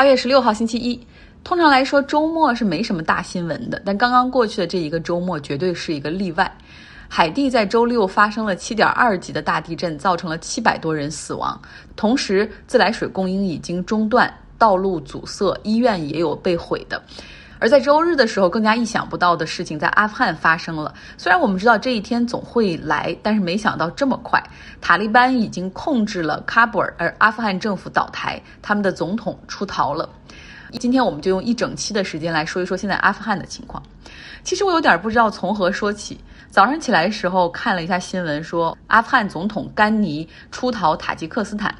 八月十六号星期一，通常来说周末是没什么大新闻的，但刚刚过去的这一个周末绝对是一个例外。海地在周六发生了七点二级的大地震，造成了七百多人死亡，同时自来水供应已经中断，道路阻塞，医院也有被毁的。而在周日的时候，更加意想不到的事情在阿富汗发生了。虽然我们知道这一天总会来，但是没想到这么快，塔利班已经控制了喀布尔，而阿富汗政府倒台，他们的总统出逃了。今天我们就用一整期的时间来说一说现在阿富汗的情况。其实我有点不知道从何说起。早上起来的时候看了一下新闻，说阿富汗总统甘尼出逃塔吉克斯坦。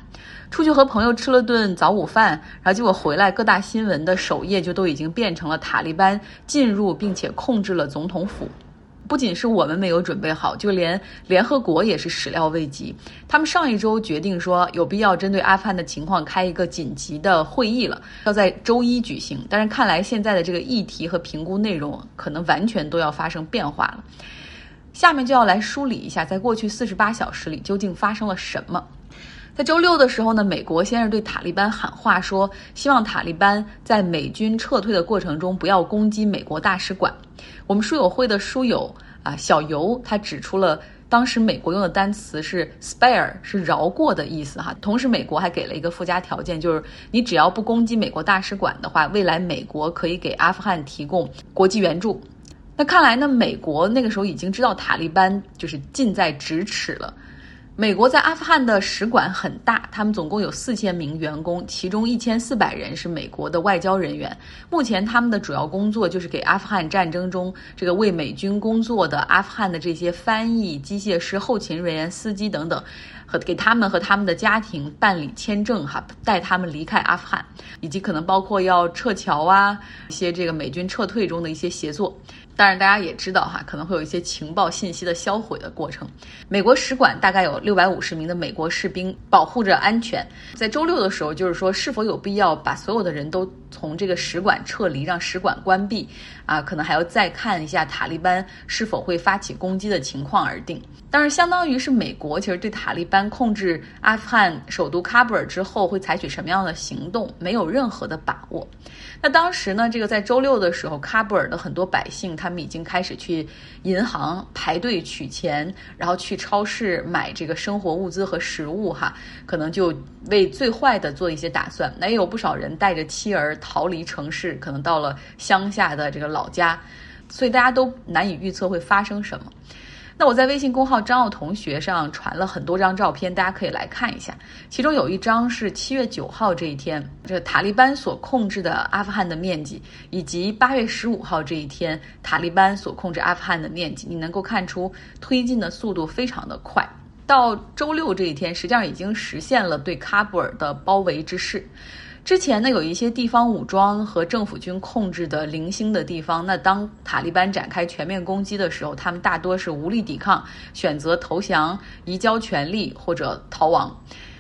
出去和朋友吃了顿早午饭，然后结果回来，各大新闻的首页就都已经变成了塔利班进入并且控制了总统府。不仅是我们没有准备好，就连联合国也是始料未及。他们上一周决定说有必要针对阿富汗的情况开一个紧急的会议了，要在周一举行。但是看来现在的这个议题和评估内容可能完全都要发生变化了。下面就要来梳理一下，在过去四十八小时里究竟发生了什么。在周六的时候呢，美国先是对塔利班喊话，说希望塔利班在美军撤退的过程中不要攻击美国大使馆。我们书友会的书友啊，小尤他指出了当时美国用的单词是 spare，是饶过的意思哈。同时，美国还给了一个附加条件，就是你只要不攻击美国大使馆的话，未来美国可以给阿富汗提供国际援助。那看来呢，美国那个时候已经知道塔利班就是近在咫尺了。美国在阿富汗的使馆很大，他们总共有四千名员工，其中一千四百人是美国的外交人员。目前他们的主要工作就是给阿富汗战争中这个为美军工作的阿富汗的这些翻译、机械师、后勤人员、司机等等，和给他们和他们的家庭办理签证，哈，带他们离开阿富汗，以及可能包括要撤侨啊，一些这个美军撤退中的一些协作。当然，大家也知道哈，可能会有一些情报信息的销毁的过程。美国使馆大概有六百五十名的美国士兵保护着安全。在周六的时候，就是说是否有必要把所有的人都从这个使馆撤离，让使馆关闭啊？可能还要再看一下塔利班是否会发起攻击的情况而定。但是，相当于是美国其实对塔利班控制阿富汗首都喀布尔之后会采取什么样的行动，没有任何的把握。那当时呢，这个在周六的时候，喀布尔的很多百姓他们已经开始去银行排队取钱，然后去超市买这个生活物资和食物，哈，可能就为最坏的做一些打算。那也有不少人带着妻儿逃离城市，可能到了乡下的这个老家，所以大家都难以预测会发生什么。那我在微信公号张奥同学上传了很多张照片，大家可以来看一下。其中有一张是七月九号这一天，这塔利班所控制的阿富汗的面积，以及八月十五号这一天塔利班所控制阿富汗的面积，你能够看出推进的速度非常的快。到周六这一天，实际上已经实现了对喀布尔的包围之势。之前呢，有一些地方武装和政府军控制的零星的地方，那当塔利班展开全面攻击的时候，他们大多是无力抵抗，选择投降、移交权力或者逃亡。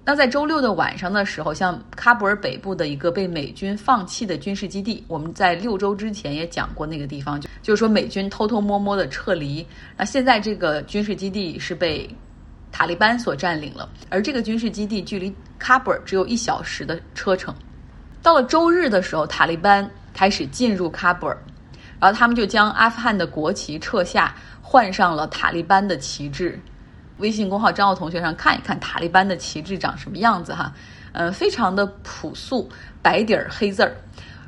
那在周六的晚上的时候，像喀布尔北部的一个被美军放弃的军事基地，我们在六周之前也讲过那个地方，就就是说美军偷偷摸摸的撤离。那现在这个军事基地是被塔利班所占领了，而这个军事基地距离喀布尔只有一小时的车程。到了周日的时候，塔利班开始进入喀布尔，然后他们就将阿富汗的国旗撤下，换上了塔利班的旗帜。微信公号张奥同学上看一看塔利班的旗帜长什么样子哈，呃，非常的朴素，白底儿黑字儿。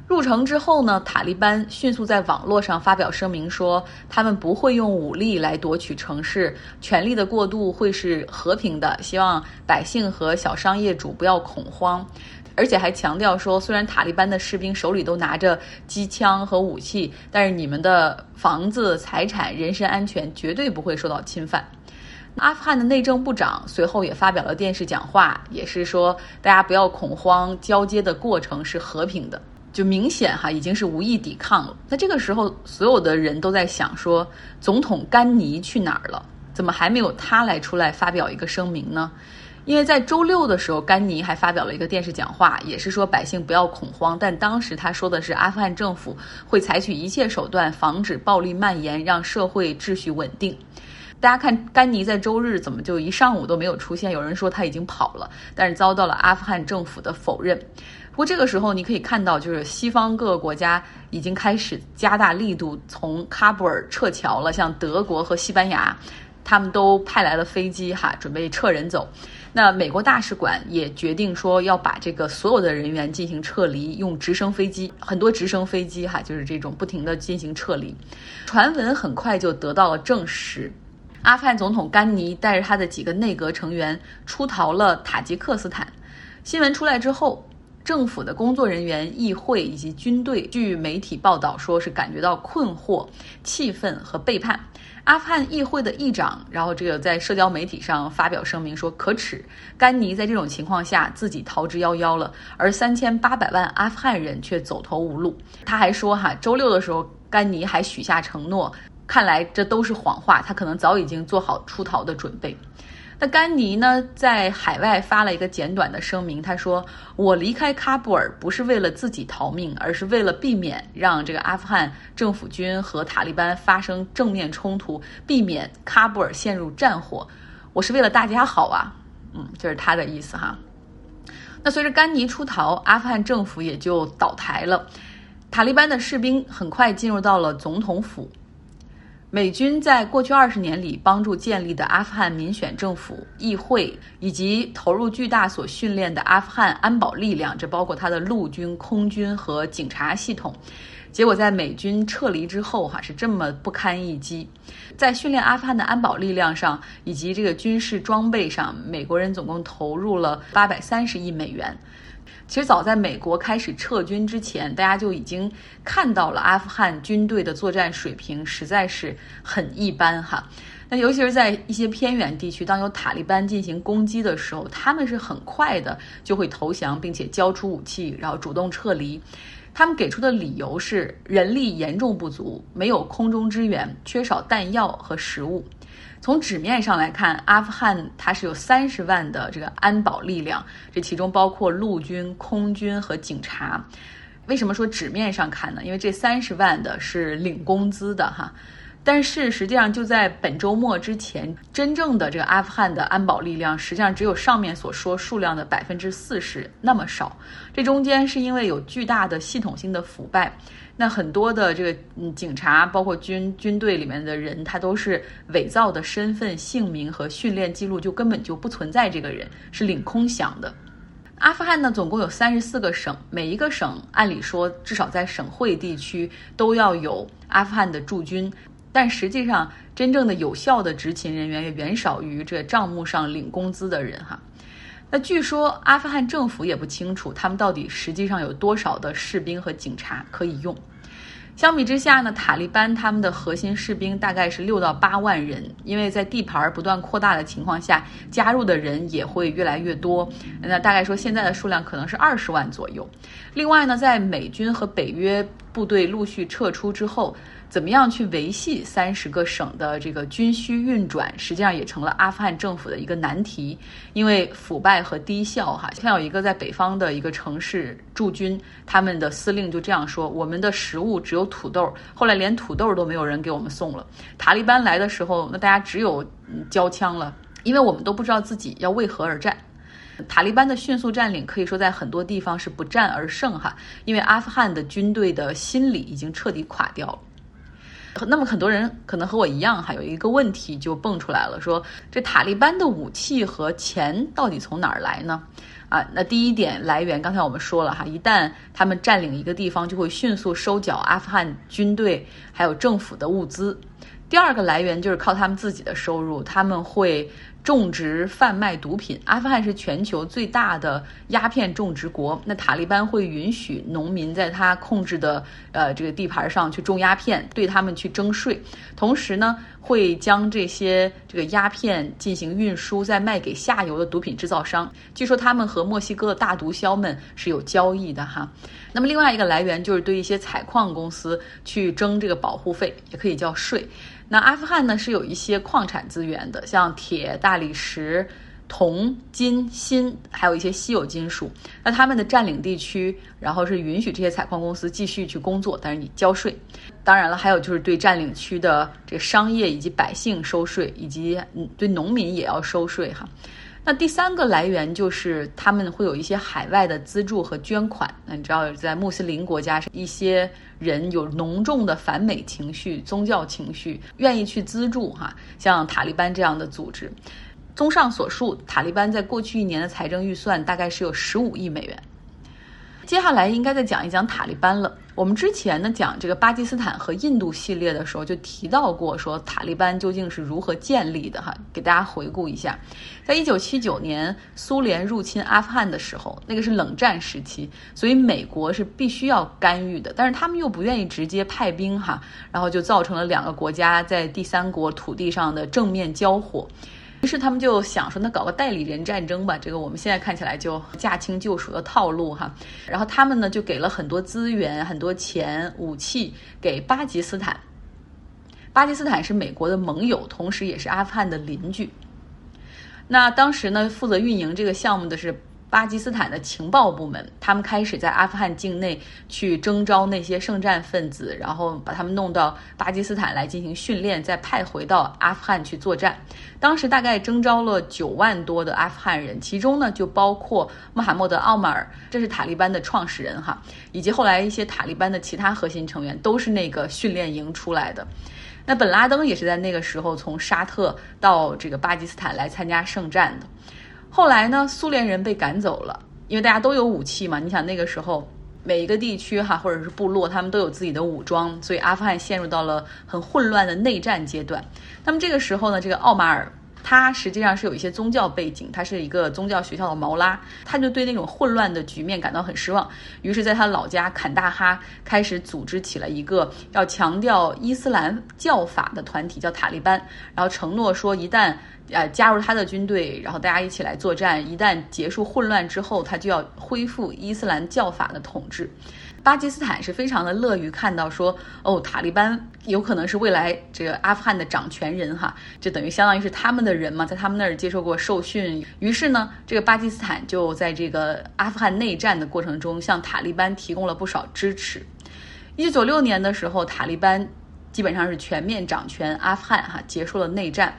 入城之后呢，塔利班迅速在网络上发表声明说，他们不会用武力来夺取城市，权力的过渡会是和平的，希望百姓和小商业主不要恐慌。而且还强调说，虽然塔利班的士兵手里都拿着机枪和武器，但是你们的房子、财产、人身安全绝对不会受到侵犯。阿富汗的内政部长随后也发表了电视讲话，也是说大家不要恐慌，交接的过程是和平的，就明显哈已经是无意抵抗了。那这个时候，所有的人都在想说，总统甘尼去哪儿了？怎么还没有他来出来发表一个声明呢？因为在周六的时候，甘尼还发表了一个电视讲话，也是说百姓不要恐慌。但当时他说的是，阿富汗政府会采取一切手段防止暴力蔓延，让社会秩序稳定。大家看，甘尼在周日怎么就一上午都没有出现？有人说他已经跑了，但是遭到了阿富汗政府的否认。不过这个时候你可以看到，就是西方各个国家已经开始加大力度从喀布尔撤侨了，像德国和西班牙，他们都派来了飞机哈，准备撤人走。那美国大使馆也决定说要把这个所有的人员进行撤离，用直升飞机，很多直升飞机哈，就是这种不停的进行撤离。传闻很快就得到了证实，阿富汗总统甘尼带着他的几个内阁成员出逃了塔吉克斯坦。新闻出来之后，政府的工作人员、议会以及军队，据媒体报道说是感觉到困惑、气愤和背叛。阿富汗议会的议长，然后这个在社交媒体上发表声明说可耻，甘尼在这种情况下自己逃之夭夭了，而三千八百万阿富汗人却走投无路。他还说哈，周六的时候甘尼还许下承诺，看来这都是谎话，他可能早已经做好出逃的准备。那甘尼呢，在海外发了一个简短的声明，他说：“我离开喀布尔不是为了自己逃命，而是为了避免让这个阿富汗政府军和塔利班发生正面冲突，避免喀布尔陷入战火。我是为了大家好啊，嗯，这是他的意思哈。那随着甘尼出逃，阿富汗政府也就倒台了，塔利班的士兵很快进入到了总统府。”美军在过去二十年里帮助建立的阿富汗民选政府、议会，以及投入巨大所训练的阿富汗安保力量，这包括他的陆军、空军和警察系统，结果在美军撤离之后，哈是这么不堪一击。在训练阿富汗的安保力量上，以及这个军事装备上，美国人总共投入了八百三十亿美元。其实早在美国开始撤军之前，大家就已经看到了阿富汗军队的作战水平实在是很一般哈。那尤其是在一些偏远地区，当有塔利班进行攻击的时候，他们是很快的就会投降，并且交出武器，然后主动撤离。他们给出的理由是人力严重不足，没有空中支援，缺少弹药和食物。从纸面上来看，阿富汗它是有三十万的这个安保力量，这其中包括陆军、空军和警察。为什么说纸面上看呢？因为这三十万的是领工资的哈。但是实际上就在本周末之前，真正的这个阿富汗的安保力量实际上只有上面所说数量的百分之四十那么少。这中间是因为有巨大的系统性的腐败。那很多的这个嗯警察，包括军军队里面的人，他都是伪造的身份、姓名和训练记录，就根本就不存在这个人，是领空饷的。阿富汗呢，总共有三十四个省，每一个省按理说至少在省会地区都要有阿富汗的驻军，但实际上真正的有效的执勤人员也远少于这账目上领工资的人哈。那据说阿富汗政府也不清楚他们到底实际上有多少的士兵和警察可以用。相比之下呢，塔利班他们的核心士兵大概是六到八万人，因为在地盘不断扩大的情况下，加入的人也会越来越多。那大概说现在的数量可能是二十万左右。另外呢，在美军和北约部队陆续撤出之后。怎么样去维系三十个省的这个军需运转，实际上也成了阿富汗政府的一个难题，因为腐败和低效。哈，像有一个在北方的一个城市驻军，他们的司令就这样说：“我们的食物只有土豆，后来连土豆都没有人给我们送了。塔利班来的时候，那大家只有交枪了，因为我们都不知道自己要为何而战。塔利班的迅速占领可以说在很多地方是不战而胜。哈，因为阿富汗的军队的心理已经彻底垮掉了。”那么很多人可能和我一样哈，有一个问题就蹦出来了，说这塔利班的武器和钱到底从哪儿来呢？啊，那第一点来源，刚才我们说了哈，一旦他们占领一个地方，就会迅速收缴阿富汗军队还有政府的物资。第二个来源就是靠他们自己的收入，他们会。种植、贩卖毒品。阿富汗是全球最大的鸦片种植国。那塔利班会允许农民在他控制的呃这个地盘上去种鸦片，对他们去征税。同时呢，会将这些这个鸦片进行运输，再卖给下游的毒品制造商。据说他们和墨西哥的大毒枭们是有交易的哈。那么另外一个来源就是对一些采矿公司去征这个保护费，也可以叫税。那阿富汗呢是有一些矿产资源的，像铁、大理石、铜、金、锌，还有一些稀有金属。那他们的占领地区，然后是允许这些采矿公司继续去工作，但是你交税。当然了，还有就是对占领区的这个商业以及百姓收税，以及对农民也要收税哈。那第三个来源就是他们会有一些海外的资助和捐款。那你知道，在穆斯林国家，一些人有浓重的反美情绪、宗教情绪，愿意去资助哈，像塔利班这样的组织。综上所述，塔利班在过去一年的财政预算大概是有十五亿美元。接下来应该再讲一讲塔利班了。我们之前呢讲这个巴基斯坦和印度系列的时候，就提到过说塔利班究竟是如何建立的哈，给大家回顾一下。在一九七九年苏联入侵阿富汗的时候，那个是冷战时期，所以美国是必须要干预的，但是他们又不愿意直接派兵哈，然后就造成了两个国家在第三国土地上的正面交火。于是他们就想说，那搞个代理人战争吧。这个我们现在看起来就驾轻就熟的套路哈。然后他们呢就给了很多资源、很多钱、武器给巴基斯坦。巴基斯坦是美国的盟友，同时也是阿富汗的邻居。那当时呢，负责运营这个项目的是。巴基斯坦的情报部门，他们开始在阿富汗境内去征召那些圣战分子，然后把他们弄到巴基斯坦来进行训练，再派回到阿富汗去作战。当时大概征召了九万多的阿富汗人，其中呢就包括穆罕默德·奥马尔，这是塔利班的创始人哈，以及后来一些塔利班的其他核心成员，都是那个训练营出来的。那本拉登也是在那个时候从沙特到这个巴基斯坦来参加圣战的。后来呢，苏联人被赶走了，因为大家都有武器嘛。你想那个时候，每一个地区哈或者是部落，他们都有自己的武装，所以阿富汗陷入到了很混乱的内战阶段。那么这个时候呢，这个奥马尔他实际上是有一些宗教背景，他是一个宗教学校的毛拉，他就对那种混乱的局面感到很失望。于是，在他老家坎大哈开始组织起了一个要强调伊斯兰教法的团体，叫塔利班，然后承诺说一旦。呃，加入他的军队，然后大家一起来作战。一旦结束混乱之后，他就要恢复伊斯兰教法的统治。巴基斯坦是非常的乐于看到说，哦，塔利班有可能是未来这个阿富汗的掌权人哈，就等于相当于是他们的人嘛，在他们那儿接受过受训。于是呢，这个巴基斯坦就在这个阿富汗内战的过程中，向塔利班提供了不少支持。一九九六年的时候，塔利班基本上是全面掌权阿富汗哈，结束了内战。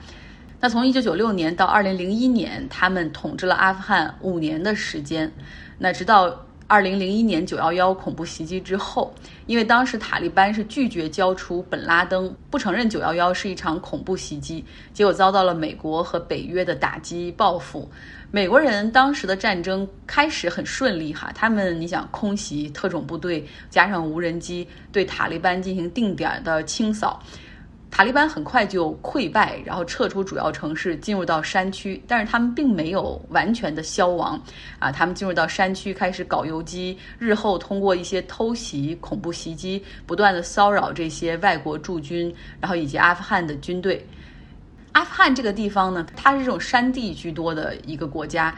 那从一九九六年到二零零一年，他们统治了阿富汗五年的时间。那直到二零零一年九幺幺恐怖袭击之后，因为当时塔利班是拒绝交出本拉登，不承认九幺幺是一场恐怖袭击，结果遭到了美国和北约的打击报复。美国人当时的战争开始很顺利哈，他们你想空袭特种部队，加上无人机对塔利班进行定点的清扫。塔利班很快就溃败，然后撤出主要城市，进入到山区。但是他们并没有完全的消亡，啊，他们进入到山区开始搞游击，日后通过一些偷袭、恐怖袭击，不断的骚扰这些外国驻军，然后以及阿富汗的军队。阿富汗这个地方呢，它是这种山地居多的一个国家。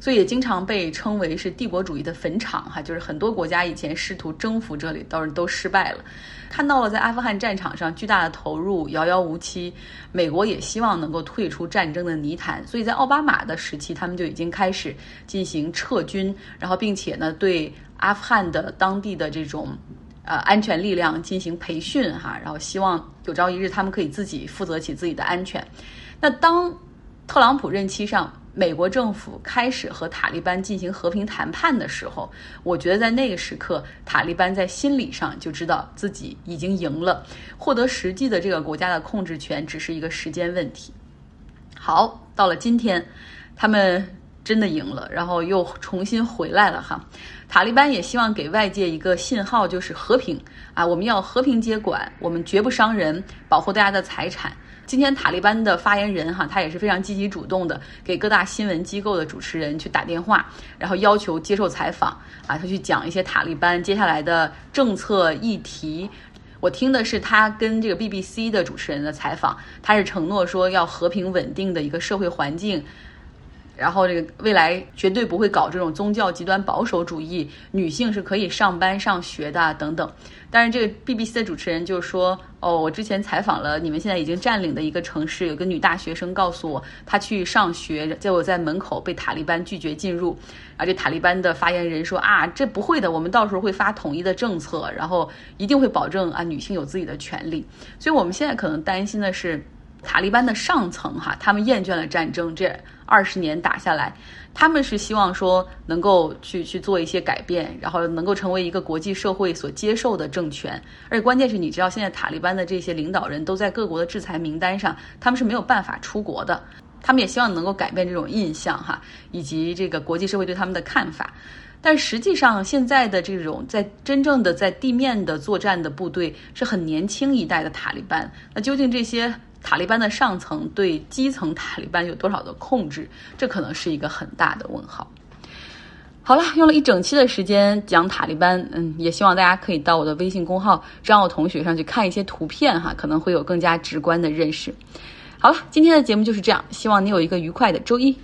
所以也经常被称为是帝国主义的坟场，哈，就是很多国家以前试图征服这里，倒是都失败了。看到了在阿富汗战场上巨大的投入，遥遥无期。美国也希望能够退出战争的泥潭，所以在奥巴马的时期，他们就已经开始进行撤军，然后并且呢，对阿富汗的当地的这种呃安全力量进行培训，哈，然后希望有朝一日他们可以自己负责起自己的安全。那当特朗普任期上。美国政府开始和塔利班进行和平谈判的时候，我觉得在那个时刻，塔利班在心理上就知道自己已经赢了，获得实际的这个国家的控制权只是一个时间问题。好，到了今天，他们真的赢了，然后又重新回来了哈。塔利班也希望给外界一个信号，就是和平啊，我们要和平接管，我们绝不伤人，保护大家的财产。今天塔利班的发言人哈，他也是非常积极主动的，给各大新闻机构的主持人去打电话，然后要求接受采访啊，他去讲一些塔利班接下来的政策议题。我听的是他跟这个 BBC 的主持人的采访，他是承诺说要和平稳定的一个社会环境。然后这个未来绝对不会搞这种宗教极端保守主义，女性是可以上班上学的等等。但是这个 BBC 的主持人就说：“哦，我之前采访了你们现在已经占领的一个城市，有个女大学生告诉我，她去上学，结果在门口被塔利班拒绝进入。而且塔利班的发言人说：啊，这不会的，我们到时候会发统一的政策，然后一定会保证啊女性有自己的权利。所以我们现在可能担心的是。”塔利班的上层哈，他们厌倦了战争，这二十年打下来，他们是希望说能够去去做一些改变，然后能够成为一个国际社会所接受的政权。而且关键是你知道，现在塔利班的这些领导人都在各国的制裁名单上，他们是没有办法出国的。他们也希望能够改变这种印象哈，以及这个国际社会对他们的看法。但实际上，现在的这种在真正的在地面的作战的部队是很年轻一代的塔利班。那究竟这些塔利班的上层对基层塔利班有多少的控制？这可能是一个很大的问号。好了，用了一整期的时间讲塔利班，嗯，也希望大家可以到我的微信公号张奥同学上去看一些图片哈，可能会有更加直观的认识。好了，今天的节目就是这样，希望你有一个愉快的周一。